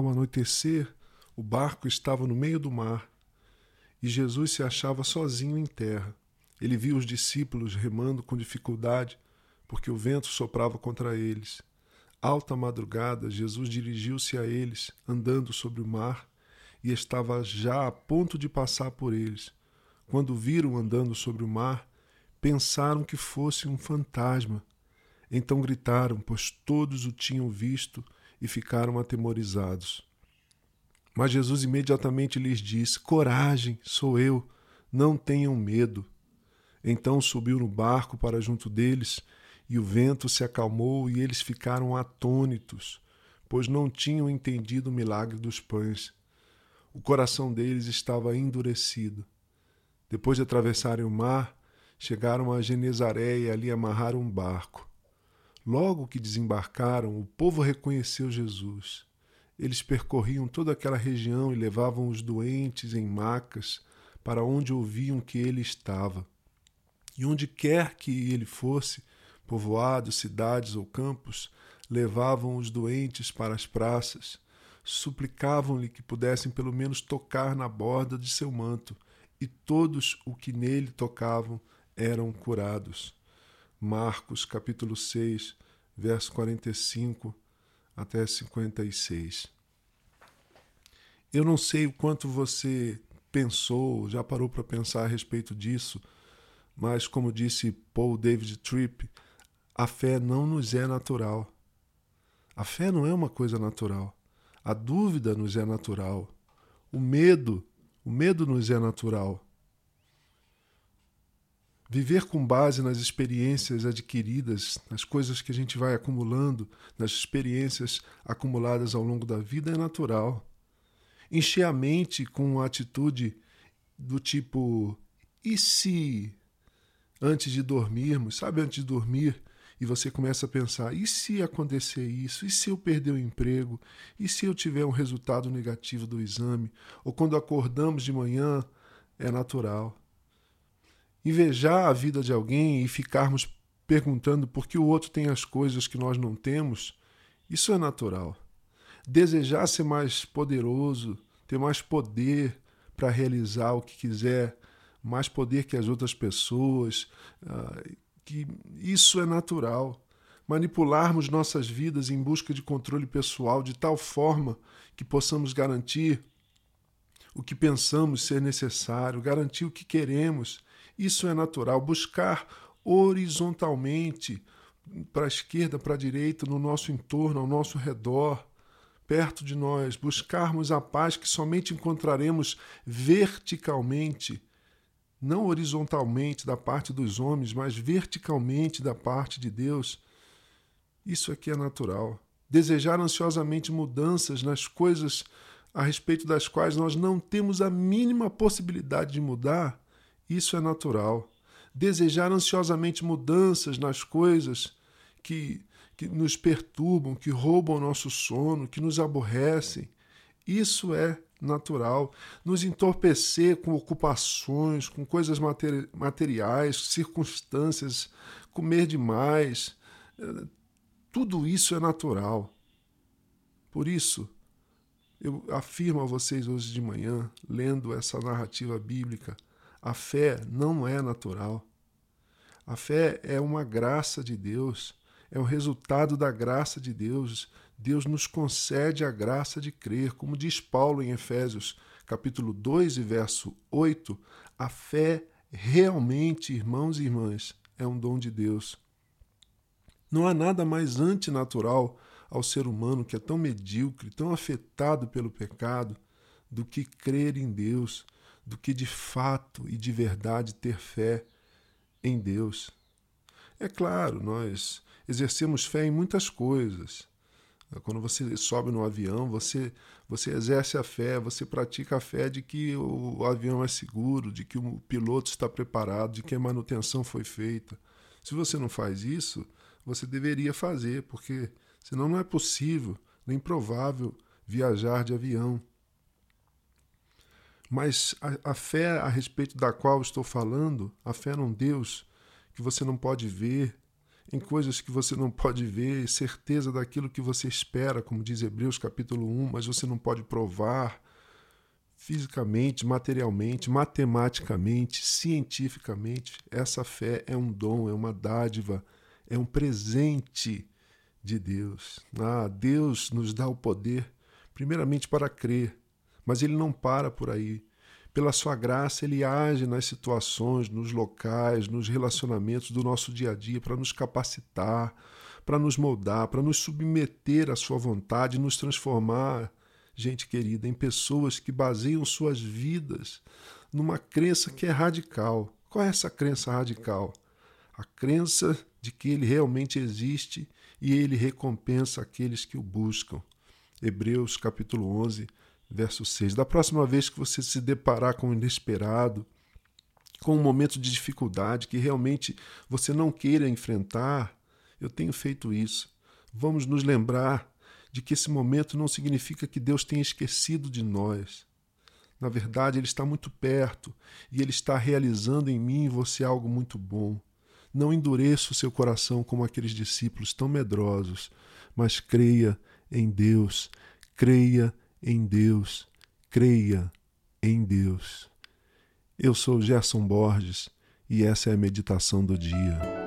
Ao anoitecer, o barco estava no meio do mar e Jesus se achava sozinho em terra. Ele viu os discípulos remando com dificuldade porque o vento soprava contra eles. Alta madrugada, Jesus dirigiu-se a eles, andando sobre o mar, e estava já a ponto de passar por eles. Quando viram andando sobre o mar, pensaram que fosse um fantasma. Então gritaram, pois todos o tinham visto e ficaram atemorizados. Mas Jesus imediatamente lhes disse: Coragem, sou eu, não tenham medo. Então subiu no barco para junto deles, e o vento se acalmou e eles ficaram atônitos, pois não tinham entendido o milagre dos pães. O coração deles estava endurecido. Depois de atravessarem o mar, chegaram a Genezaré e ali amarraram um barco. Logo que desembarcaram, o povo reconheceu Jesus. Eles percorriam toda aquela região e levavam os doentes em macas para onde ouviam que ele estava. E onde quer que ele fosse, povoados, cidades ou campos, levavam os doentes para as praças, suplicavam-lhe que pudessem pelo menos tocar na borda de seu manto, e todos o que nele tocavam eram curados. Marcos capítulo 6, verso 45 até 56. Eu não sei o quanto você pensou, já parou para pensar a respeito disso, mas como disse Paul David Tripp, a fé não nos é natural. A fé não é uma coisa natural. A dúvida nos é natural. O medo, o medo nos é natural. Viver com base nas experiências adquiridas, nas coisas que a gente vai acumulando, nas experiências acumuladas ao longo da vida é natural. Encher a mente com uma atitude do tipo: e se antes de dormirmos, sabe, antes de dormir, e você começa a pensar: e se acontecer isso? E se eu perder o emprego? E se eu tiver um resultado negativo do exame? Ou quando acordamos de manhã, é natural invejar a vida de alguém e ficarmos perguntando por que o outro tem as coisas que nós não temos, isso é natural. Desejar ser mais poderoso, ter mais poder para realizar o que quiser, mais poder que as outras pessoas, ah, que isso é natural. Manipularmos nossas vidas em busca de controle pessoal de tal forma que possamos garantir o que pensamos ser necessário, garantir o que queremos isso é natural. Buscar horizontalmente, para a esquerda, para a direita, no nosso entorno, ao nosso redor, perto de nós, buscarmos a paz que somente encontraremos verticalmente, não horizontalmente da parte dos homens, mas verticalmente da parte de Deus. Isso aqui é natural. Desejar ansiosamente mudanças nas coisas a respeito das quais nós não temos a mínima possibilidade de mudar isso é natural. Desejar ansiosamente mudanças nas coisas que, que nos perturbam, que roubam o nosso sono, que nos aborrecem. Isso é natural. Nos entorpecer com ocupações, com coisas materiais, circunstâncias, comer demais. Eh, tudo isso é natural. Por isso, eu afirmo a vocês hoje de manhã, lendo essa narrativa bíblica, a fé não é natural. A fé é uma graça de Deus, é o resultado da graça de Deus. Deus nos concede a graça de crer, como diz Paulo em Efésios, capítulo 2 e verso 8, a fé realmente, irmãos e irmãs, é um dom de Deus. Não há nada mais antinatural ao ser humano que é tão medíocre, tão afetado pelo pecado, do que crer em Deus, do que de fato e de verdade ter fé em Deus. É claro, nós exercemos fé em muitas coisas. Quando você sobe no avião, você, você exerce a fé, você pratica a fé de que o avião é seguro, de que o piloto está preparado, de que a manutenção foi feita. Se você não faz isso, você deveria fazer, porque senão não é possível, nem provável viajar de avião. Mas a, a fé a respeito da qual estou falando, a fé num Deus que você não pode ver, em coisas que você não pode ver, certeza daquilo que você espera, como diz Hebreus capítulo 1, mas você não pode provar fisicamente, materialmente, matematicamente, cientificamente. Essa fé é um dom, é uma dádiva, é um presente de Deus. Ah, Deus nos dá o poder, primeiramente para crer, mas Ele não para por aí. Pela sua graça, Ele age nas situações, nos locais, nos relacionamentos do nosso dia a dia para nos capacitar, para nos moldar, para nos submeter à Sua vontade, nos transformar, gente querida, em pessoas que baseiam suas vidas numa crença que é radical. Qual é essa crença radical? A crença de que Ele realmente existe e Ele recompensa aqueles que o buscam. Hebreus capítulo 11, verso 6. Da próxima vez que você se deparar com o inesperado, com um momento de dificuldade que realmente você não queira enfrentar, eu tenho feito isso. Vamos nos lembrar de que esse momento não significa que Deus tenha esquecido de nós. Na verdade, Ele está muito perto e Ele está realizando em mim e você algo muito bom. Não endureça o seu coração como aqueles discípulos tão medrosos, mas creia em Deus, creia em Deus, creia em Deus. Eu sou Gerson Borges e essa é a meditação do dia.